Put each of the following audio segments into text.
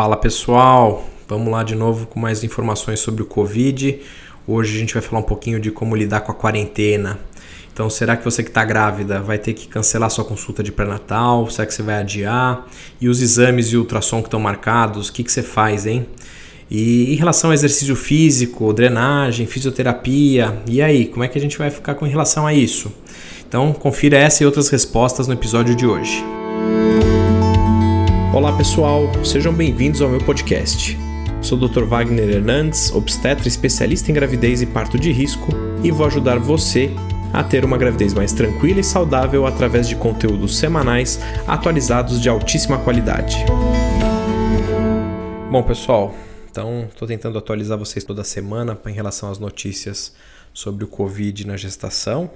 Fala pessoal, vamos lá de novo com mais informações sobre o Covid. Hoje a gente vai falar um pouquinho de como lidar com a quarentena. Então, será que você que está grávida vai ter que cancelar sua consulta de pré-natal? Será que você vai adiar? E os exames e ultrassom que estão marcados, o que, que você faz, hein? E em relação ao exercício físico, drenagem, fisioterapia, e aí, como é que a gente vai ficar com relação a isso? Então, confira essa e outras respostas no episódio de hoje. Olá pessoal, sejam bem-vindos ao meu podcast. Sou o Dr. Wagner Hernandes, obstetra especialista em gravidez e parto de risco, e vou ajudar você a ter uma gravidez mais tranquila e saudável através de conteúdos semanais atualizados de altíssima qualidade. Bom, pessoal, então estou tentando atualizar vocês toda semana em relação às notícias sobre o Covid na gestação.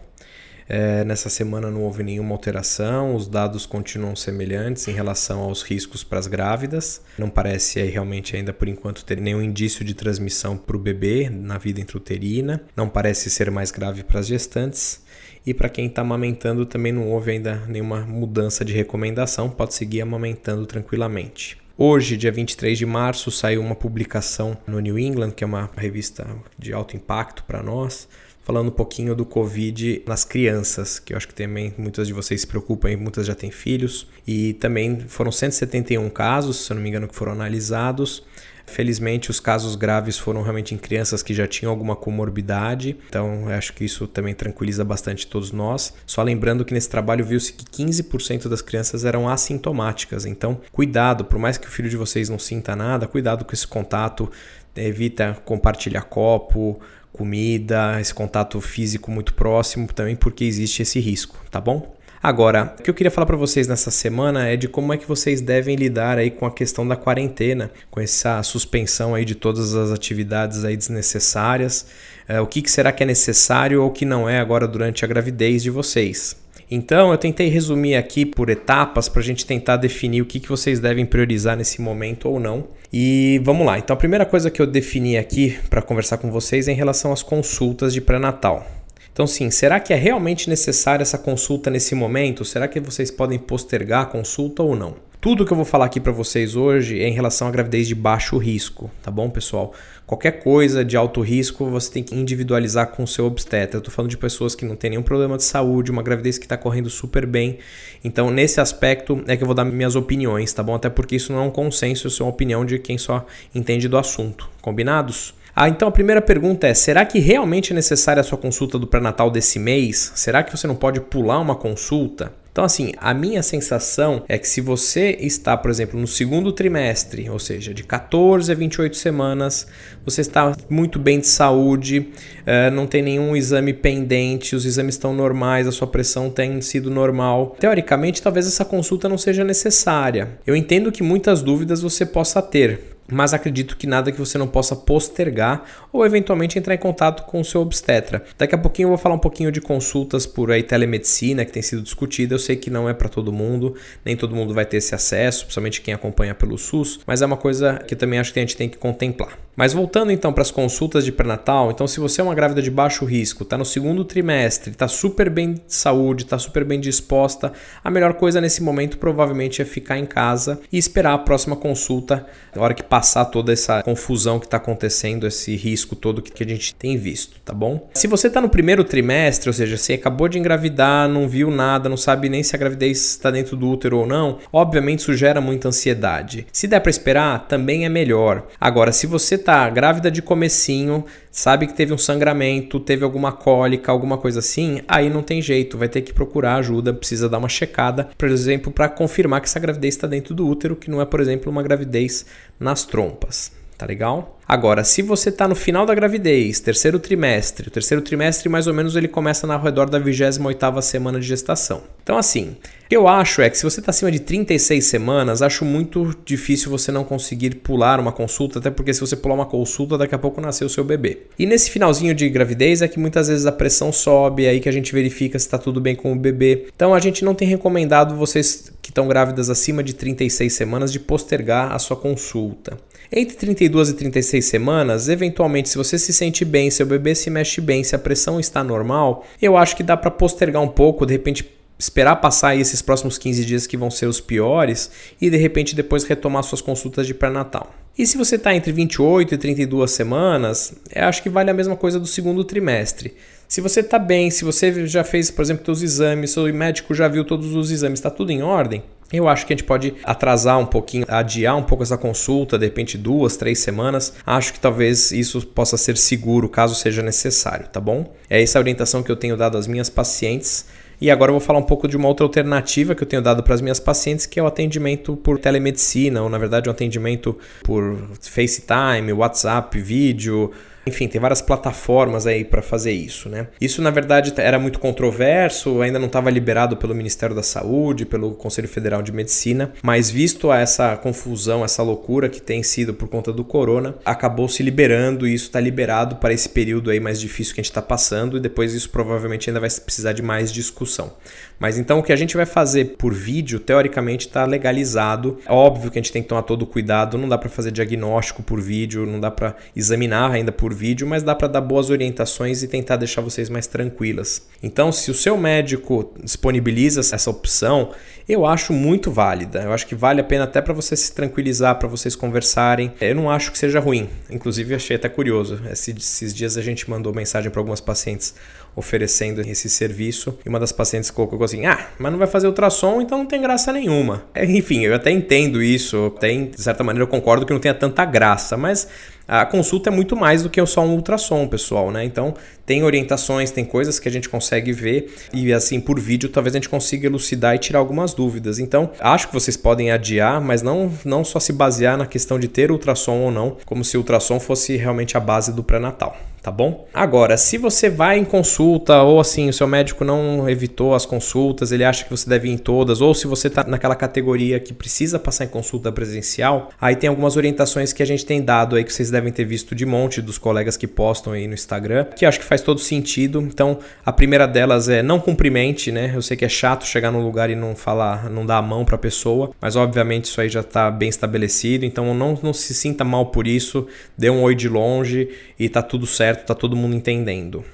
É, nessa semana não houve nenhuma alteração, os dados continuam semelhantes em relação aos riscos para as grávidas. Não parece aí, realmente ainda por enquanto ter nenhum indício de transmissão para o bebê na vida intrauterina. Não parece ser mais grave para as gestantes. E para quem está amamentando também não houve ainda nenhuma mudança de recomendação, pode seguir amamentando tranquilamente. Hoje, dia 23 de março, saiu uma publicação no New England, que é uma revista de alto impacto para nós, falando um pouquinho do Covid nas crianças, que eu acho que também muitas de vocês se preocupam, e muitas já têm filhos. E também foram 171 casos, se eu não me engano, que foram analisados. Felizmente, os casos graves foram realmente em crianças que já tinham alguma comorbidade, então acho que isso também tranquiliza bastante todos nós. Só lembrando que nesse trabalho viu-se que 15% das crianças eram assintomáticas, então cuidado, por mais que o filho de vocês não sinta nada, cuidado com esse contato, evita compartilhar copo, comida, esse contato físico muito próximo também, porque existe esse risco, tá bom? Agora, o que eu queria falar para vocês nessa semana é de como é que vocês devem lidar aí com a questão da quarentena, com essa suspensão aí de todas as atividades aí desnecessárias, é, o que, que será que é necessário ou que não é agora durante a gravidez de vocês. Então, eu tentei resumir aqui por etapas para a gente tentar definir o que, que vocês devem priorizar nesse momento ou não. E vamos lá. Então, a primeira coisa que eu defini aqui para conversar com vocês é em relação às consultas de pré-natal. Então, sim, será que é realmente necessária essa consulta nesse momento? Será que vocês podem postergar a consulta ou não? Tudo que eu vou falar aqui para vocês hoje é em relação à gravidez de baixo risco, tá bom, pessoal? Qualquer coisa de alto risco você tem que individualizar com o seu obstetra. Eu tô falando de pessoas que não têm nenhum problema de saúde, uma gravidez que está correndo super bem. Então, nesse aspecto é que eu vou dar minhas opiniões, tá bom? Até porque isso não é um consenso, isso é uma opinião de quem só entende do assunto. Combinados? Ah, então a primeira pergunta é: será que realmente é necessária a sua consulta do pré-natal desse mês? Será que você não pode pular uma consulta? Então, assim, a minha sensação é que se você está, por exemplo, no segundo trimestre, ou seja, de 14 a 28 semanas, você está muito bem de saúde, uh, não tem nenhum exame pendente, os exames estão normais, a sua pressão tem sido normal. Teoricamente, talvez essa consulta não seja necessária. Eu entendo que muitas dúvidas você possa ter, mas acredito que nada que você não possa postergar ou eventualmente entrar em contato com o seu obstetra. Daqui a pouquinho eu vou falar um pouquinho de consultas por aí telemedicina que tem sido discutida. Eu sei que não é para todo mundo, nem todo mundo vai ter esse acesso, principalmente quem acompanha pelo SUS, mas é uma coisa que também acho que a gente tem que contemplar. Mas voltando então para as consultas de pré-natal, então se você é uma grávida de baixo risco, está no segundo trimestre, está super bem de saúde, está super bem disposta, a melhor coisa nesse momento provavelmente é ficar em casa e esperar a próxima consulta, na hora que passar toda essa confusão que está acontecendo, esse risco todo que a gente tem visto, tá bom? Se você está no primeiro trimestre, ou seja, você acabou de engravidar, não viu nada, não sabe nem se a gravidez está dentro do útero ou não, obviamente isso gera muita ansiedade. Se der para esperar, também é melhor. Agora, se você tá grávida de comecinho, sabe que teve um sangramento, teve alguma cólica, alguma coisa assim, aí não tem jeito, vai ter que procurar ajuda, precisa dar uma checada, por exemplo, para confirmar que essa gravidez está dentro do útero, que não é, por exemplo, uma gravidez nas trompas. Tá legal? Agora, se você está no final da gravidez, terceiro trimestre, o terceiro trimestre mais ou menos ele começa ao redor da 28ª semana de gestação. Então assim, o que eu acho é que se você está acima de 36 semanas, acho muito difícil você não conseguir pular uma consulta, até porque se você pular uma consulta, daqui a pouco nasceu o seu bebê. E nesse finalzinho de gravidez é que muitas vezes a pressão sobe, é aí que a gente verifica se está tudo bem com o bebê. Então a gente não tem recomendado vocês que estão grávidas acima de 36 semanas de postergar a sua consulta. Entre 32 e 36 semanas, eventualmente, se você se sente bem, seu bebê se mexe bem, se a pressão está normal, eu acho que dá para postergar um pouco, de repente esperar passar esses próximos 15 dias que vão ser os piores e de repente depois retomar suas consultas de pré-natal. E se você está entre 28 e 32 semanas, acho que vale a mesma coisa do segundo trimestre. Se você está bem, se você já fez, por exemplo, seus exames, seu médico já viu todos os exames, está tudo em ordem, eu acho que a gente pode atrasar um pouquinho, adiar um pouco essa consulta, de repente duas, três semanas. Acho que talvez isso possa ser seguro caso seja necessário, tá bom? É essa a orientação que eu tenho dado às minhas pacientes. E agora eu vou falar um pouco de uma outra alternativa que eu tenho dado para as minhas pacientes, que é o atendimento por telemedicina, ou na verdade um atendimento por FaceTime, WhatsApp, vídeo, enfim, tem várias plataformas aí para fazer isso, né? Isso na verdade era muito controverso, ainda não estava liberado pelo Ministério da Saúde, pelo Conselho Federal de Medicina, mas visto essa confusão, essa loucura que tem sido por conta do corona, acabou se liberando e isso está liberado para esse período aí mais difícil que a gente está passando e depois isso provavelmente ainda vai precisar de mais discussão. Mas então o que a gente vai fazer por vídeo, teoricamente está legalizado. É óbvio que a gente tem que tomar todo o cuidado, não dá para fazer diagnóstico por vídeo, não dá para examinar ainda por vídeo, mas dá para dar boas orientações e tentar deixar vocês mais tranquilas. Então, se o seu médico disponibiliza essa opção, eu acho muito válida. Eu acho que vale a pena até para você se tranquilizar, para vocês conversarem. Eu não acho que seja ruim. Inclusive, achei até curioso. Esses dias a gente mandou mensagem para algumas pacientes oferecendo esse serviço. E uma das pacientes colocou assim: Ah, mas não vai fazer ultrassom, então não tem graça nenhuma. É, enfim, eu até entendo isso, tem, de certa maneira eu concordo que não tenha tanta graça, mas a consulta é muito mais do que só um ultrassom, pessoal, né? Então, tem orientações, tem coisas que a gente consegue ver e assim por vídeo talvez a gente consiga elucidar e tirar algumas dúvidas. Então, acho que vocês podem adiar, mas não não só se basear na questão de ter ultrassom ou não, como se o ultrassom fosse realmente a base do pré-natal tá bom? Agora, se você vai em consulta ou assim, o seu médico não evitou as consultas, ele acha que você deve ir em todas, ou se você está naquela categoria que precisa passar em consulta presencial, aí tem algumas orientações que a gente tem dado aí que vocês devem ter visto de monte dos colegas que postam aí no Instagram, que acho que faz todo sentido. Então, a primeira delas é não cumprimente, né? Eu sei que é chato chegar num lugar e não falar, não dar a mão para a pessoa, mas obviamente isso aí já está bem estabelecido, então não, não se sinta mal por isso, dê um oi de longe e tá tudo certo certo, tá todo mundo entendendo.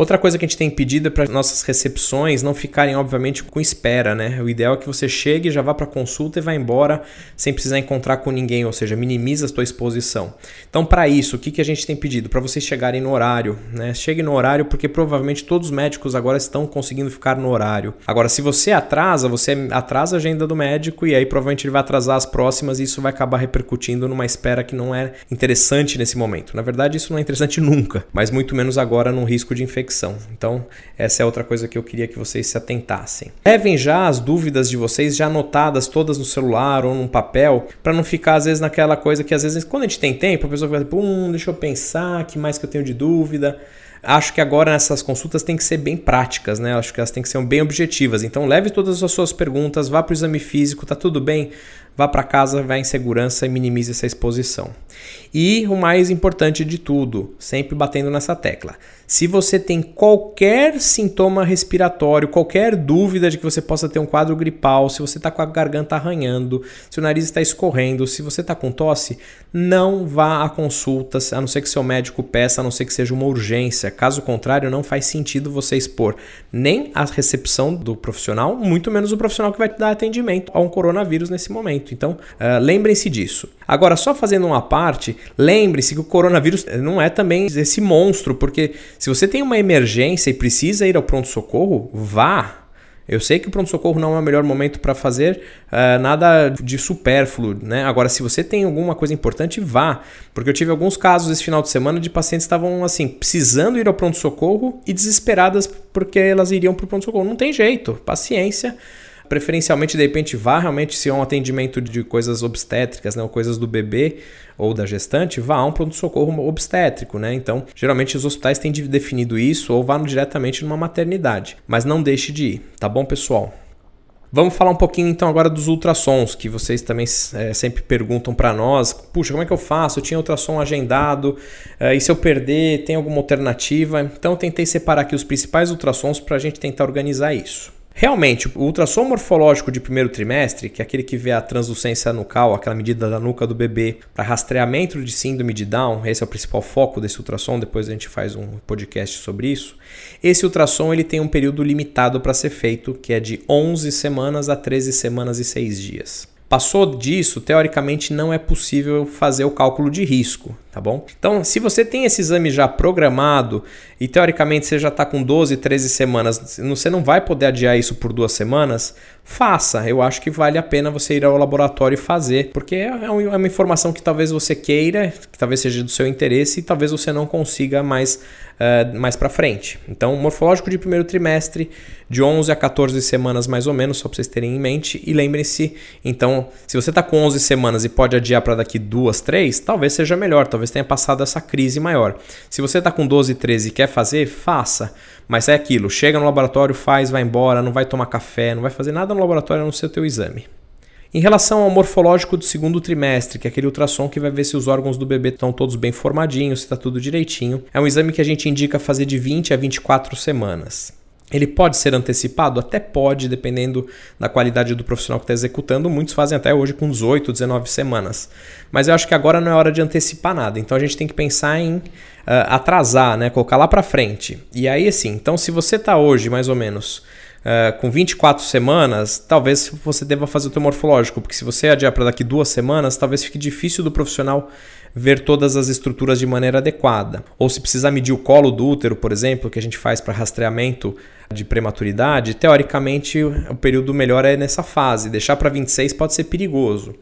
Outra coisa que a gente tem pedido é para nossas recepções não ficarem, obviamente, com espera, né? O ideal é que você chegue, já vá para consulta e vá embora sem precisar encontrar com ninguém, ou seja, minimiza a sua exposição. Então, para isso, o que, que a gente tem pedido? Para vocês chegarem no horário, né? Chegue no horário porque provavelmente todos os médicos agora estão conseguindo ficar no horário. Agora, se você atrasa, você atrasa a agenda do médico e aí provavelmente ele vai atrasar as próximas e isso vai acabar repercutindo numa espera que não é interessante nesse momento. Na verdade, isso não é interessante nunca, mas muito menos agora no risco de infecção infecção. Então, essa é outra coisa que eu queria que vocês se atentassem. Levem já as dúvidas de vocês já anotadas todas no celular ou num papel, para não ficar às vezes naquela coisa que às vezes quando a gente tem tempo, a pessoa vai, pum, deixa eu pensar, que mais que eu tenho de dúvida. Acho que agora nessas consultas tem que ser bem práticas, né? Acho que elas têm que ser bem objetivas. Então leve todas as suas perguntas, vá para o exame físico, tá tudo bem? Vá para casa, vá em segurança e minimize essa exposição. E o mais importante de tudo, sempre batendo nessa tecla. Se você tem qualquer sintoma respiratório, qualquer dúvida de que você possa ter um quadro gripal, se você está com a garganta arranhando, se o nariz está escorrendo, se você está com tosse, não vá à consulta, a não ser que seu médico peça, a não ser que seja uma urgência. Caso contrário, não faz sentido você expor nem a recepção do profissional, muito menos o profissional que vai dar atendimento a um coronavírus nesse momento. Então, uh, lembrem-se disso. Agora, só fazendo uma parte, lembre-se que o coronavírus não é também esse monstro, porque se você tem uma emergência e precisa ir ao pronto-socorro, vá. Eu sei que o pronto-socorro não é o melhor momento para fazer uh, nada de supérfluo, né? Agora, se você tem alguma coisa importante, vá. Porque eu tive alguns casos esse final de semana de pacientes que estavam, assim, precisando ir ao pronto-socorro e desesperadas porque elas iriam para o pronto-socorro. Não tem jeito, paciência preferencialmente, de repente, vá realmente se é um atendimento de coisas obstétricas, né, ou coisas do bebê ou da gestante, vá a um pronto-socorro obstétrico, né? Então, geralmente os hospitais têm definido isso ou vá diretamente numa maternidade, mas não deixe de ir, tá bom, pessoal? Vamos falar um pouquinho então agora dos ultrassons, que vocês também é, sempre perguntam para nós. Puxa, como é que eu faço? Eu tinha ultrassom agendado, é, e se eu perder, tem alguma alternativa? Então eu tentei separar aqui os principais ultrassons para a gente tentar organizar isso. Realmente, o ultrassom morfológico de primeiro trimestre, que é aquele que vê a translucência nucal, aquela medida da nuca do bebê, para rastreamento de síndrome de Down, esse é o principal foco desse ultrassom, depois a gente faz um podcast sobre isso. Esse ultrassom ele tem um período limitado para ser feito, que é de 11 semanas a 13 semanas e 6 dias. Passou disso, teoricamente não é possível fazer o cálculo de risco, tá bom? Então, se você tem esse exame já programado e teoricamente você já está com 12, 13 semanas, você não vai poder adiar isso por duas semanas, faça. Eu acho que vale a pena você ir ao laboratório e fazer, porque é, é, é uma informação que talvez você queira, que talvez seja do seu interesse e talvez você não consiga mais, uh, mais para frente. Então, morfológico de primeiro trimestre, de 11 a 14 semanas mais ou menos, só para vocês terem em mente. E lembrem-se, então, se você está com 11 semanas e pode adiar para daqui duas, três, talvez seja melhor, talvez tenha passado essa crise maior. Se você está com 12, 13 e quer fazer, faça. Mas é aquilo, chega no laboratório, faz, vai embora, não vai tomar café, não vai fazer nada no laboratório a não ser o teu exame. Em relação ao morfológico do segundo trimestre, que é aquele ultrassom que vai ver se os órgãos do bebê estão todos bem formadinhos, se está tudo direitinho, é um exame que a gente indica fazer de 20 a 24 semanas. Ele pode ser antecipado? Até pode, dependendo da qualidade do profissional que está executando. Muitos fazem até hoje com 18, 19 semanas. Mas eu acho que agora não é hora de antecipar nada. Então a gente tem que pensar em uh, atrasar, né? colocar lá para frente. E aí, assim, então se você está hoje mais ou menos Uh, com 24 semanas, talvez você deva fazer o teu morfológico, porque se você adiar para daqui duas semanas, talvez fique difícil do profissional ver todas as estruturas de maneira adequada. Ou se precisar medir o colo do útero, por exemplo, que a gente faz para rastreamento de prematuridade, teoricamente o período melhor é nessa fase. Deixar para 26 pode ser perigoso.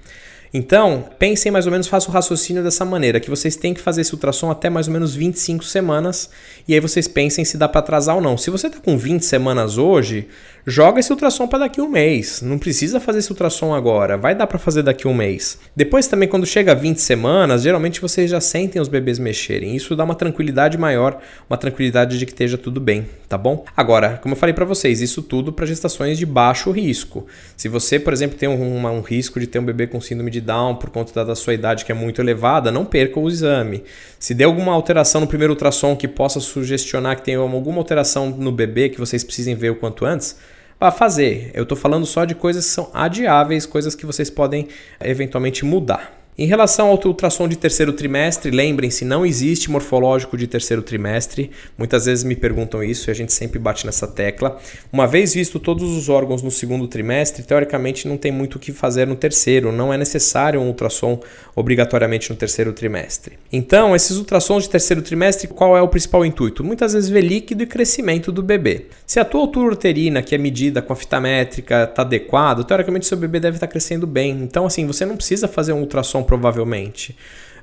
Então, pensem mais ou menos, façam o raciocínio dessa maneira, que vocês têm que fazer esse ultrassom até mais ou menos 25 semanas, e aí vocês pensem se dá para atrasar ou não. Se você está com 20 semanas hoje, joga esse ultrassom para daqui um mês. Não precisa fazer esse ultrassom agora, vai dar para fazer daqui um mês. Depois também, quando chega a 20 semanas, geralmente vocês já sentem os bebês mexerem. Isso dá uma tranquilidade maior, uma tranquilidade de que esteja tudo bem, tá bom? Agora, como eu falei para vocês, isso tudo para gestações de baixo risco. Se você, por exemplo, tem um, um risco de ter um bebê com síndrome de Down por conta da sua idade que é muito elevada, não perca o exame. Se der alguma alteração no primeiro ultrassom que possa sugestionar que tem alguma alteração no bebê que vocês precisem ver o quanto antes, para fazer. Eu estou falando só de coisas que são adiáveis, coisas que vocês podem eventualmente mudar. Em relação ao ultrassom de terceiro trimestre, lembrem-se, não existe morfológico de terceiro trimestre. Muitas vezes me perguntam isso e a gente sempre bate nessa tecla. Uma vez visto todos os órgãos no segundo trimestre, teoricamente não tem muito o que fazer no terceiro, não é necessário um ultrassom obrigatoriamente no terceiro trimestre. Então, esses ultrassons de terceiro trimestre, qual é o principal intuito? Muitas vezes ver líquido e crescimento do bebê. Se a tua altura uterina, que é medida com a fita métrica, está adequada, teoricamente seu bebê deve estar tá crescendo bem. Então, assim, você não precisa fazer um ultrassom provavelmente.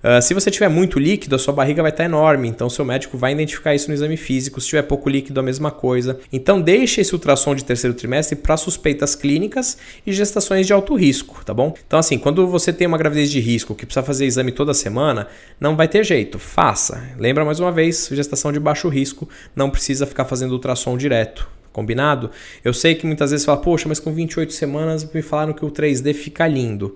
Uh, se você tiver muito líquido, a sua barriga vai estar enorme, então seu médico vai identificar isso no exame físico. Se tiver pouco líquido, a mesma coisa. Então deixe esse ultrassom de terceiro trimestre para suspeitas clínicas e gestações de alto risco, tá bom? Então assim, quando você tem uma gravidez de risco que precisa fazer exame toda semana, não vai ter jeito, faça. Lembra mais uma vez, gestação de baixo risco, não precisa ficar fazendo ultrassom direto. Combinado? Eu sei que muitas vezes fala, poxa, mas com 28 semanas me falaram que o 3D fica lindo.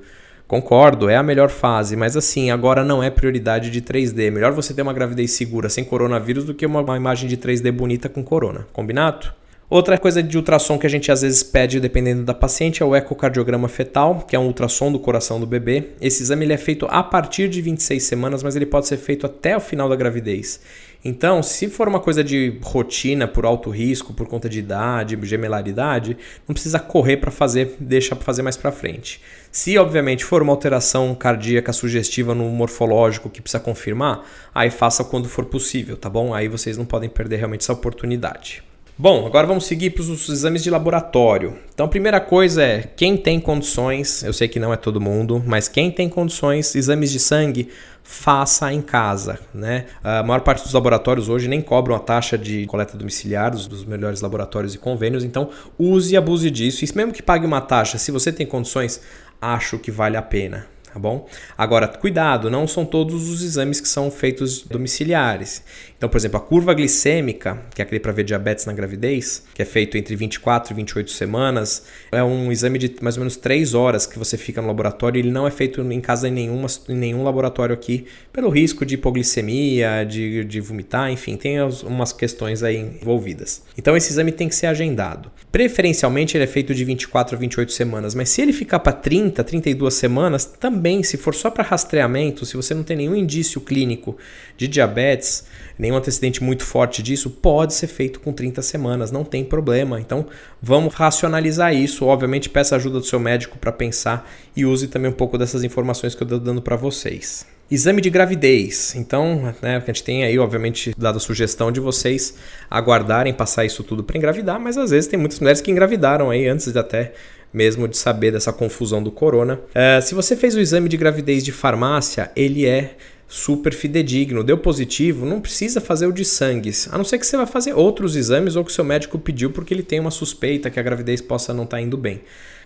Concordo, é a melhor fase, mas assim, agora não é prioridade de 3D. Melhor você ter uma gravidez segura sem coronavírus do que uma, uma imagem de 3D bonita com corona. Combinado? Outra coisa de ultrassom que a gente às vezes pede, dependendo da paciente, é o ecocardiograma fetal, que é um ultrassom do coração do bebê. Esse exame é feito a partir de 26 semanas, mas ele pode ser feito até o final da gravidez. Então, se for uma coisa de rotina, por alto risco, por conta de idade, gemelaridade, não precisa correr para fazer, deixa para fazer mais para frente. Se, obviamente, for uma alteração cardíaca sugestiva no morfológico que precisa confirmar, aí faça quando for possível, tá bom? Aí vocês não podem perder realmente essa oportunidade. Bom, agora vamos seguir para os exames de laboratório. Então, a primeira coisa é quem tem condições, eu sei que não é todo mundo, mas quem tem condições, exames de sangue, faça em casa. Né? A maior parte dos laboratórios hoje nem cobram a taxa de coleta domiciliar dos, melhores laboratórios e convênios, então use e abuse disso. E mesmo que pague uma taxa, se você tem condições, acho que vale a pena tá bom? Agora, cuidado, não são todos os exames que são feitos domiciliares. Então, por exemplo, a curva glicêmica, que é aquele para ver diabetes na gravidez, que é feito entre 24 e 28 semanas, é um exame de mais ou menos 3 horas que você fica no laboratório. Ele não é feito em casa em, nenhuma, em nenhum laboratório aqui, pelo risco de hipoglicemia, de, de vomitar, enfim, tem umas questões aí envolvidas. Então, esse exame tem que ser agendado. Preferencialmente, ele é feito de 24 a 28 semanas, mas se ele ficar para 30, 32 semanas, também, se for só para rastreamento, se você não tem nenhum indício clínico de diabetes, nenhum antecedente muito forte disso, pode ser feito com 30 semanas, não tem problema. Então, vamos racionalizar isso. Obviamente, peça ajuda do seu médico para pensar e use também um pouco dessas informações que eu estou dando para vocês. Exame de gravidez. Então, né, a gente tem aí, obviamente, dado a sugestão de vocês aguardarem passar isso tudo para engravidar, mas às vezes tem muitas mulheres que engravidaram aí antes de até mesmo de saber dessa confusão do corona. É, se você fez o exame de gravidez de farmácia, ele é super fidedigno, deu positivo, não precisa fazer o de sangue, a não ser que você vai fazer outros exames ou que seu médico pediu porque ele tem uma suspeita que a gravidez possa não estar tá indo bem.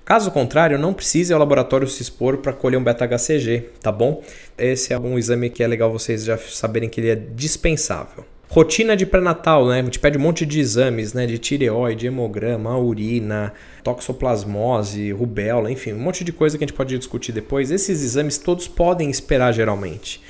Caso contrário, não precise ao laboratório se expor para colher um beta-HCG, tá bom? Esse é um exame que é legal vocês já saberem que ele é dispensável. Rotina de pré-natal, né? Gente pede um monte de exames, né? De tireoide, hemograma, urina, toxoplasmose, rubéola, enfim, um monte de coisa que a gente pode discutir depois. Esses exames todos podem esperar geralmente.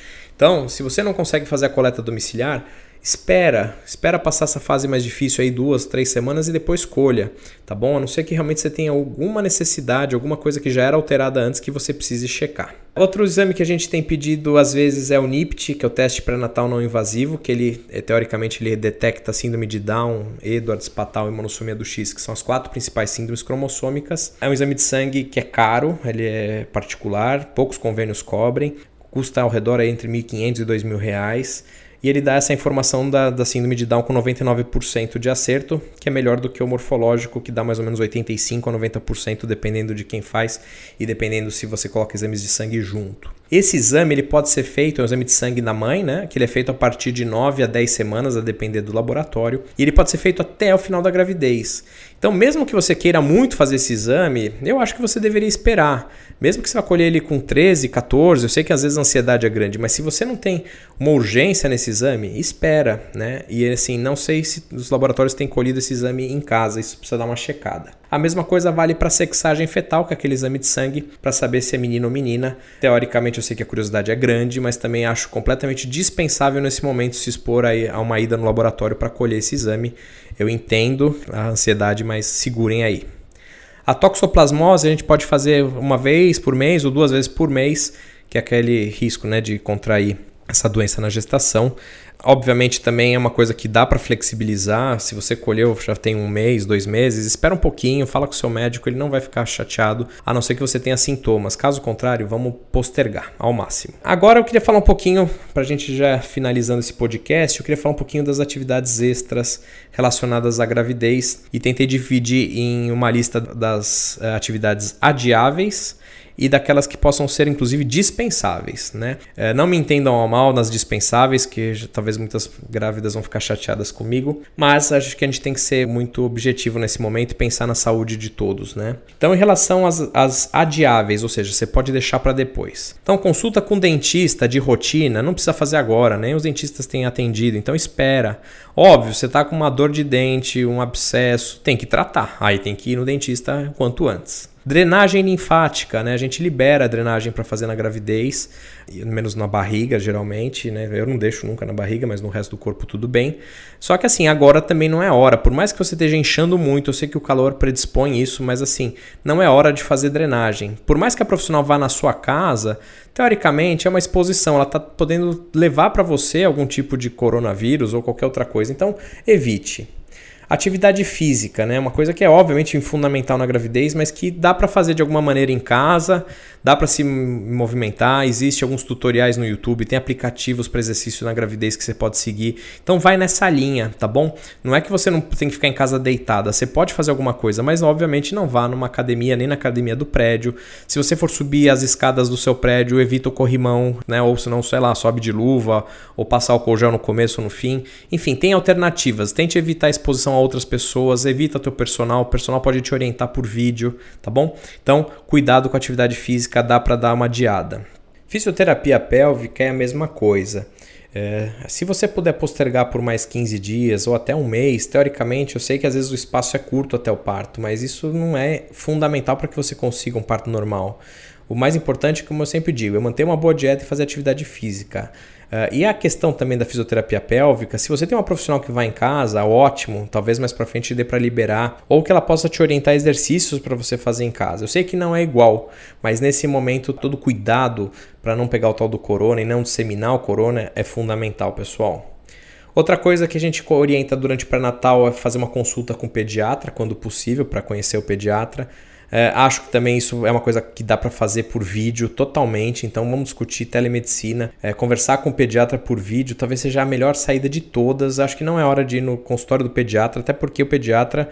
Então, se você não consegue fazer a coleta domiciliar, espera, espera passar essa fase mais difícil aí duas, três semanas e depois escolha, tá bom? A não ser que realmente você tenha alguma necessidade, alguma coisa que já era alterada antes que você precise checar. Outro exame que a gente tem pedido às vezes é o NIPT, que é o teste pré-natal não invasivo, que ele eh, teoricamente ele detecta síndrome de Down, Edwards, Patal e monossomia do X, que são as quatro principais síndromes cromossômicas. É um exame de sangue que é caro, ele é particular, poucos convênios cobrem, custa ao redor entre 1.500 e 2.000 reais e ele dá essa informação da, da síndrome de Down com 99% de acerto, que é melhor do que o morfológico, que dá mais ou menos 85% a 90%, dependendo de quem faz e dependendo se você coloca exames de sangue junto. Esse exame ele pode ser feito, é um exame de sangue da mãe, né? Que ele é feito a partir de 9 a 10 semanas, a depender do laboratório, e ele pode ser feito até o final da gravidez. Então, mesmo que você queira muito fazer esse exame, eu acho que você deveria esperar. Mesmo que você vá colher ele com 13, 14, eu sei que às vezes a ansiedade é grande, mas se você não tem uma urgência nesse exame, espera, né? E assim, não sei se os laboratórios têm colhido esse exame em casa, isso precisa dar uma checada. A mesma coisa vale para sexagem fetal, que é aquele exame de sangue para saber se é menino ou menina. Teoricamente, eu sei que a curiosidade é grande, mas também acho completamente dispensável nesse momento se expor a uma ida no laboratório para colher esse exame. Eu entendo a ansiedade, mas segurem aí. A toxoplasmose a gente pode fazer uma vez por mês ou duas vezes por mês, que é aquele risco né, de contrair essa doença na gestação. Obviamente também é uma coisa que dá para flexibilizar. Se você colheu já tem um mês, dois meses, espera um pouquinho, fala com o seu médico, ele não vai ficar chateado, a não ser que você tenha sintomas. Caso contrário, vamos postergar ao máximo. Agora eu queria falar um pouquinho, para a gente já finalizando esse podcast, eu queria falar um pouquinho das atividades extras relacionadas à gravidez e tentei dividir em uma lista das uh, atividades adiáveis e daquelas que possam ser inclusive dispensáveis, né? É, não me entendam mal nas dispensáveis, que já, talvez muitas grávidas vão ficar chateadas comigo, mas acho que a gente tem que ser muito objetivo nesse momento e pensar na saúde de todos, né? Então, em relação às, às adiáveis, ou seja, você pode deixar para depois. Então, consulta com dentista de rotina, não precisa fazer agora, nem os dentistas têm atendido, então espera. Óbvio, você está com uma dor de dente, um abscesso, tem que tratar. Aí tem que ir no dentista quanto antes. Drenagem linfática, né? A gente libera a drenagem para fazer na gravidez, menos na barriga, geralmente, né? Eu não deixo nunca na barriga, mas no resto do corpo tudo bem. Só que assim, agora também não é hora. Por mais que você esteja inchando muito, eu sei que o calor predispõe isso, mas assim, não é hora de fazer drenagem. Por mais que a profissional vá na sua casa, teoricamente é uma exposição, ela está podendo levar para você algum tipo de coronavírus ou qualquer outra coisa. Então, evite. Atividade física, né? Uma coisa que é obviamente fundamental na gravidez, mas que dá para fazer de alguma maneira em casa, dá para se movimentar. Existe alguns tutoriais no YouTube, tem aplicativos para exercício na gravidez que você pode seguir. Então vai nessa linha, tá bom? Não é que você não tem que ficar em casa deitada, você pode fazer alguma coisa, mas obviamente não vá numa academia nem na academia do prédio. Se você for subir as escadas do seu prédio, evita o corrimão, né? Ou se não, sei lá, sobe de luva ou passar o gel no começo ou no fim. Enfim, tem alternativas. Tente evitar a exposição ao outras pessoas, evita teu personal, o personal pode te orientar por vídeo, tá bom? Então, cuidado com a atividade física, dá para dar uma adiada. Fisioterapia pélvica é a mesma coisa. É, se você puder postergar por mais 15 dias ou até um mês, teoricamente, eu sei que às vezes o espaço é curto até o parto, mas isso não é fundamental para que você consiga um parto normal. O mais importante, como eu sempre digo, é manter uma boa dieta e fazer atividade física. Uh, e a questão também da fisioterapia pélvica, se você tem uma profissional que vai em casa, ótimo, talvez mais para frente dê para liberar, ou que ela possa te orientar exercícios para você fazer em casa. Eu sei que não é igual, mas nesse momento todo cuidado para não pegar o tal do corona e não disseminar o corona é fundamental, pessoal. Outra coisa que a gente orienta durante o pré-natal é fazer uma consulta com o pediatra, quando possível, para conhecer o pediatra. É, acho que também isso é uma coisa que dá para fazer por vídeo totalmente. Então vamos discutir telemedicina, é, conversar com o pediatra por vídeo, talvez seja a melhor saída de todas. Acho que não é hora de ir no consultório do pediatra, até porque o pediatra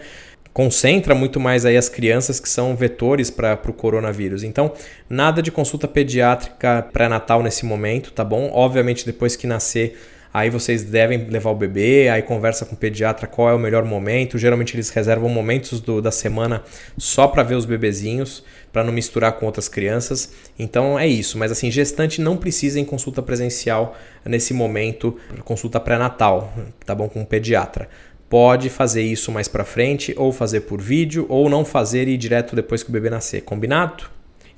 concentra muito mais aí as crianças que são vetores para o coronavírus. Então, nada de consulta pediátrica pré-natal nesse momento, tá bom? Obviamente, depois que nascer Aí vocês devem levar o bebê, aí conversa com o pediatra qual é o melhor momento. Geralmente eles reservam momentos do, da semana só para ver os bebezinhos, para não misturar com outras crianças. Então é isso. Mas assim, gestante não precisa em consulta presencial nesse momento, consulta pré-natal, tá bom? Com o pediatra pode fazer isso mais para frente, ou fazer por vídeo, ou não fazer e ir direto depois que o bebê nascer. Combinado?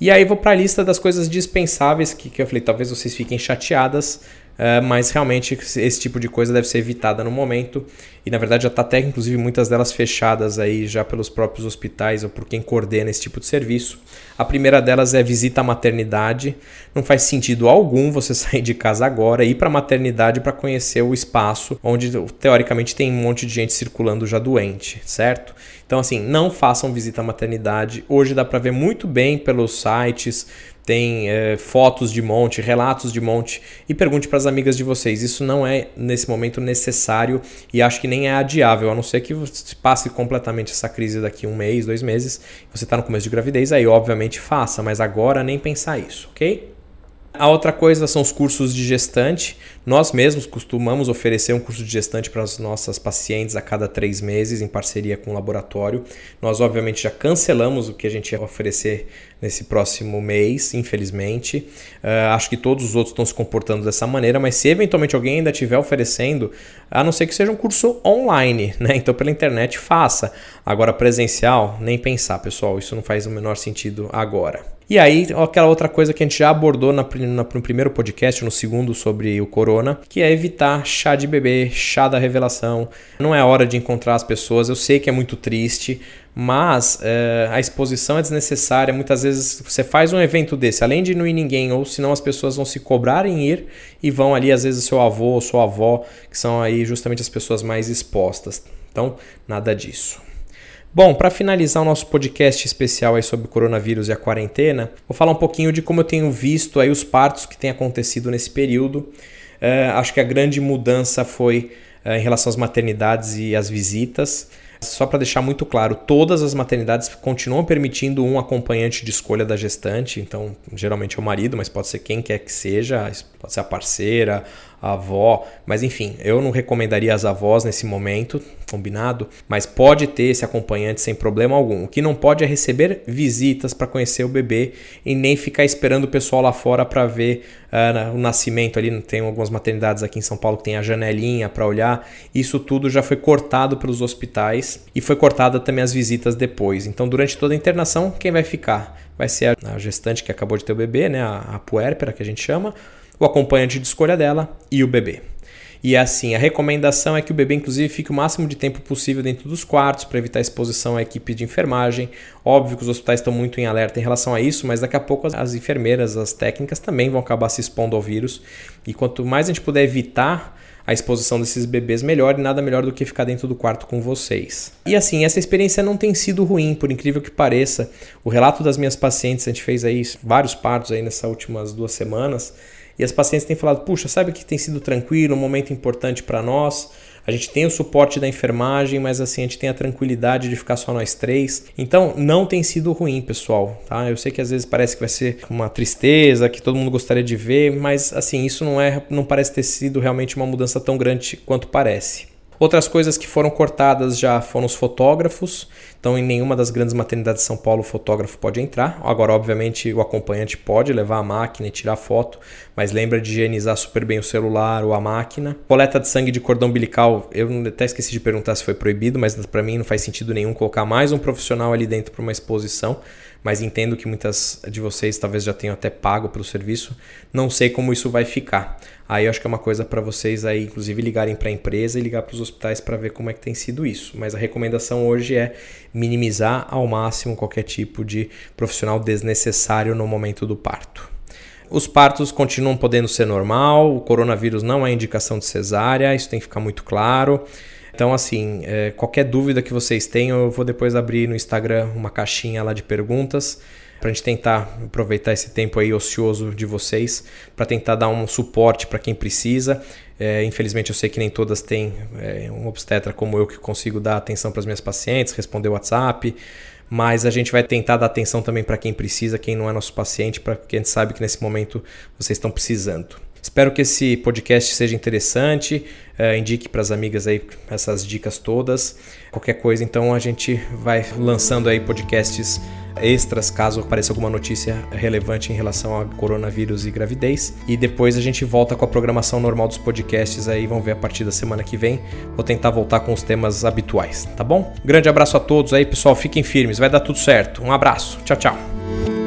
E aí vou para a lista das coisas dispensáveis que, que eu falei, talvez vocês fiquem chateadas, Uh, mas realmente esse tipo de coisa deve ser evitada no momento e na verdade já está até inclusive muitas delas fechadas aí já pelos próprios hospitais ou por quem coordena esse tipo de serviço. A primeira delas é visita à maternidade. Não faz sentido algum você sair de casa agora e ir para a maternidade para conhecer o espaço onde teoricamente tem um monte de gente circulando já doente, certo? Então assim, não façam visita à maternidade. Hoje dá para ver muito bem pelos sites, tem é, fotos de monte, relatos de monte e pergunte para as amigas de vocês. Isso não é nesse momento necessário e acho que nem é adiável, a não ser que você passe completamente essa crise daqui um mês, dois meses. Você está no começo de gravidez, aí obviamente faça, mas agora nem pensar isso, ok? A outra coisa são os cursos de gestante. Nós mesmos costumamos oferecer um curso de gestante para as nossas pacientes a cada três meses, em parceria com o laboratório. Nós, obviamente, já cancelamos o que a gente ia oferecer nesse próximo mês, infelizmente. Uh, acho que todos os outros estão se comportando dessa maneira, mas se eventualmente alguém ainda estiver oferecendo, a não ser que seja um curso online, né? Então, pela internet, faça. Agora, presencial, nem pensar, pessoal. Isso não faz o menor sentido agora. E aí, aquela outra coisa que a gente já abordou na, no primeiro podcast, no segundo, sobre o corona, que é evitar chá de bebê, chá da revelação. Não é hora de encontrar as pessoas, eu sei que é muito triste, mas é, a exposição é desnecessária. Muitas vezes você faz um evento desse, além de não ir ninguém, ou senão as pessoas vão se cobrar em ir e vão ali, às vezes, seu avô ou sua avó, que são aí justamente as pessoas mais expostas. Então, nada disso. Bom, para finalizar o nosso podcast especial aí sobre o coronavírus e a quarentena, vou falar um pouquinho de como eu tenho visto aí os partos que têm acontecido nesse período. Uh, acho que a grande mudança foi uh, em relação às maternidades e às visitas. Só para deixar muito claro, todas as maternidades continuam permitindo um acompanhante de escolha da gestante, então geralmente é o marido, mas pode ser quem quer que seja, pode ser a parceira, a avó, mas enfim, eu não recomendaria as avós nesse momento, combinado, mas pode ter esse acompanhante sem problema algum. O que não pode é receber visitas para conhecer o bebê e nem ficar esperando o pessoal lá fora para ver uh, o nascimento ali. Tem algumas maternidades aqui em São Paulo que tem a janelinha para olhar. Isso tudo já foi cortado pelos hospitais e foi cortada também as visitas depois. Então, durante toda a internação, quem vai ficar? Vai ser a gestante que acabou de ter o bebê, né? a, a puérpera que a gente chama o acompanhante de escolha dela e o bebê. E assim, a recomendação é que o bebê, inclusive, fique o máximo de tempo possível dentro dos quartos para evitar exposição à equipe de enfermagem. Óbvio que os hospitais estão muito em alerta em relação a isso, mas daqui a pouco as enfermeiras, as técnicas também vão acabar se expondo ao vírus. E quanto mais a gente puder evitar a exposição desses bebês melhor e nada melhor do que ficar dentro do quarto com vocês. E assim, essa experiência não tem sido ruim, por incrível que pareça. O relato das minhas pacientes, a gente fez aí vários partos aí nessas últimas duas semanas e as pacientes têm falado: puxa, sabe que tem sido tranquilo, um momento importante para nós. A gente tem o suporte da enfermagem, mas assim, a gente tem a tranquilidade de ficar só nós três. Então, não tem sido ruim, pessoal, tá? Eu sei que às vezes parece que vai ser uma tristeza, que todo mundo gostaria de ver, mas assim, isso não é, não parece ter sido realmente uma mudança tão grande quanto parece. Outras coisas que foram cortadas já foram os fotógrafos, então em nenhuma das grandes maternidades de São Paulo o fotógrafo pode entrar. Agora, obviamente, o acompanhante pode levar a máquina e tirar foto, mas lembra de higienizar super bem o celular ou a máquina. Coleta de sangue de cordão umbilical, eu até esqueci de perguntar se foi proibido, mas para mim não faz sentido nenhum colocar mais um profissional ali dentro para uma exposição mas entendo que muitas de vocês talvez já tenham até pago pelo serviço. Não sei como isso vai ficar. Aí eu acho que é uma coisa para vocês aí, inclusive, ligarem para a empresa e ligar para os hospitais para ver como é que tem sido isso. Mas a recomendação hoje é minimizar ao máximo qualquer tipo de profissional desnecessário no momento do parto. Os partos continuam podendo ser normal, o coronavírus não é indicação de cesárea, isso tem que ficar muito claro. Então, assim, é, qualquer dúvida que vocês tenham, eu vou depois abrir no Instagram uma caixinha lá de perguntas para a gente tentar aproveitar esse tempo aí ocioso de vocês para tentar dar um suporte para quem precisa. É, infelizmente eu sei que nem todas têm é, um obstetra como eu que consigo dar atenção para as minhas pacientes, responder WhatsApp, mas a gente vai tentar dar atenção também para quem precisa, quem não é nosso paciente, para quem sabe que nesse momento vocês estão precisando. Espero que esse podcast seja interessante. Uh, indique para as amigas aí essas dicas todas. Qualquer coisa, então a gente vai lançando aí podcasts extras caso apareça alguma notícia relevante em relação a coronavírus e gravidez. E depois a gente volta com a programação normal dos podcasts aí, vamos ver a partir da semana que vem. Vou tentar voltar com os temas habituais, tá bom? Grande abraço a todos aí, pessoal. Fiquem firmes, vai dar tudo certo. Um abraço. Tchau, tchau.